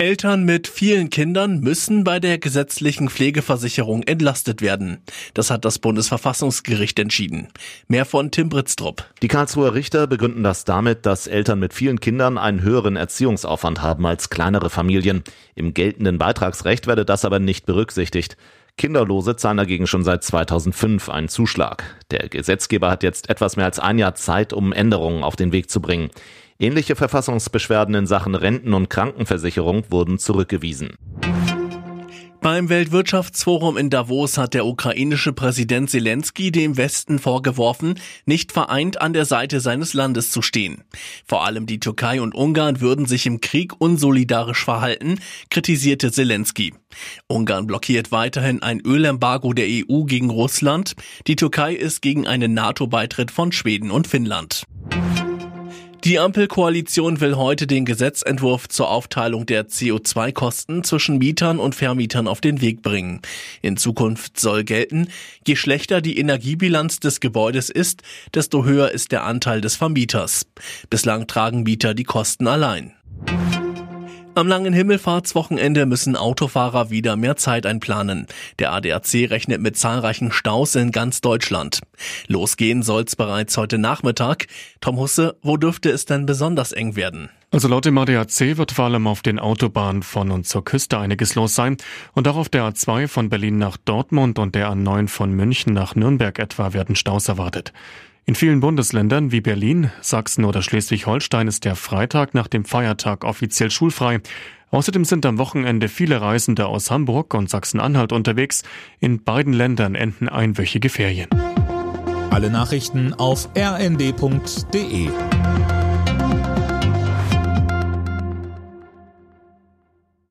Eltern mit vielen Kindern müssen bei der gesetzlichen Pflegeversicherung entlastet werden. Das hat das Bundesverfassungsgericht entschieden. Mehr von Tim Britztrup. Die Karlsruher Richter begründen das damit, dass Eltern mit vielen Kindern einen höheren Erziehungsaufwand haben als kleinere Familien. Im geltenden Beitragsrecht werde das aber nicht berücksichtigt. Kinderlose zahlen dagegen schon seit 2005 einen Zuschlag. Der Gesetzgeber hat jetzt etwas mehr als ein Jahr Zeit, um Änderungen auf den Weg zu bringen. Ähnliche Verfassungsbeschwerden in Sachen Renten- und Krankenversicherung wurden zurückgewiesen. Beim Weltwirtschaftsforum in Davos hat der ukrainische Präsident Zelensky dem Westen vorgeworfen, nicht vereint an der Seite seines Landes zu stehen. Vor allem die Türkei und Ungarn würden sich im Krieg unsolidarisch verhalten, kritisierte Zelensky. Ungarn blockiert weiterhin ein Ölembargo der EU gegen Russland. Die Türkei ist gegen einen NATO-Beitritt von Schweden und Finnland. Die Ampelkoalition will heute den Gesetzentwurf zur Aufteilung der CO2-Kosten zwischen Mietern und Vermietern auf den Weg bringen. In Zukunft soll gelten, je schlechter die Energiebilanz des Gebäudes ist, desto höher ist der Anteil des Vermieters. Bislang tragen Mieter die Kosten allein. Am langen Himmelfahrtswochenende müssen Autofahrer wieder mehr Zeit einplanen. Der ADAC rechnet mit zahlreichen Staus in ganz Deutschland. Losgehen soll's bereits heute Nachmittag. Tom Husse, wo dürfte es denn besonders eng werden? Also laut dem ADAC wird vor allem auf den Autobahnen von und zur Küste einiges los sein und auch auf der A2 von Berlin nach Dortmund und der A9 von München nach Nürnberg etwa werden Staus erwartet. In vielen Bundesländern wie Berlin, Sachsen oder Schleswig-Holstein ist der Freitag nach dem Feiertag offiziell schulfrei. Außerdem sind am Wochenende viele Reisende aus Hamburg und Sachsen-Anhalt unterwegs. In beiden Ländern enden einwöchige Ferien. Alle Nachrichten auf rnd.de